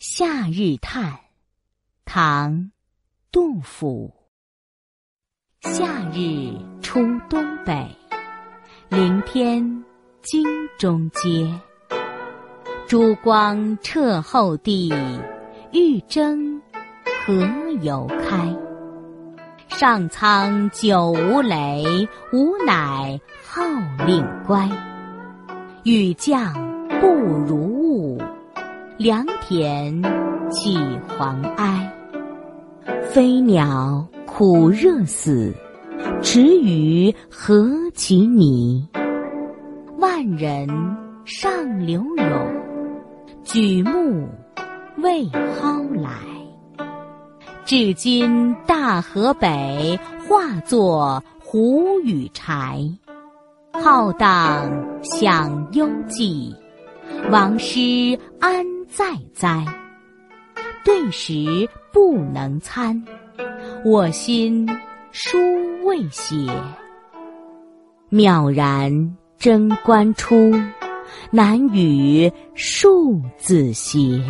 夏日叹，唐·杜甫。夏日出东北，凌天京中街。珠光彻后地，玉筝何由开？上苍久无雷，吾乃号令乖。雨降不如。良田起黄埃，飞鸟苦热死，池鱼何其迷。万人上流涌，举目未蒿来。至今大河北，化作胡与柴。浩荡响幽寂，王师安？在哉！对食不能餐，我心书未写。渺然贞观初，难与庶子偕。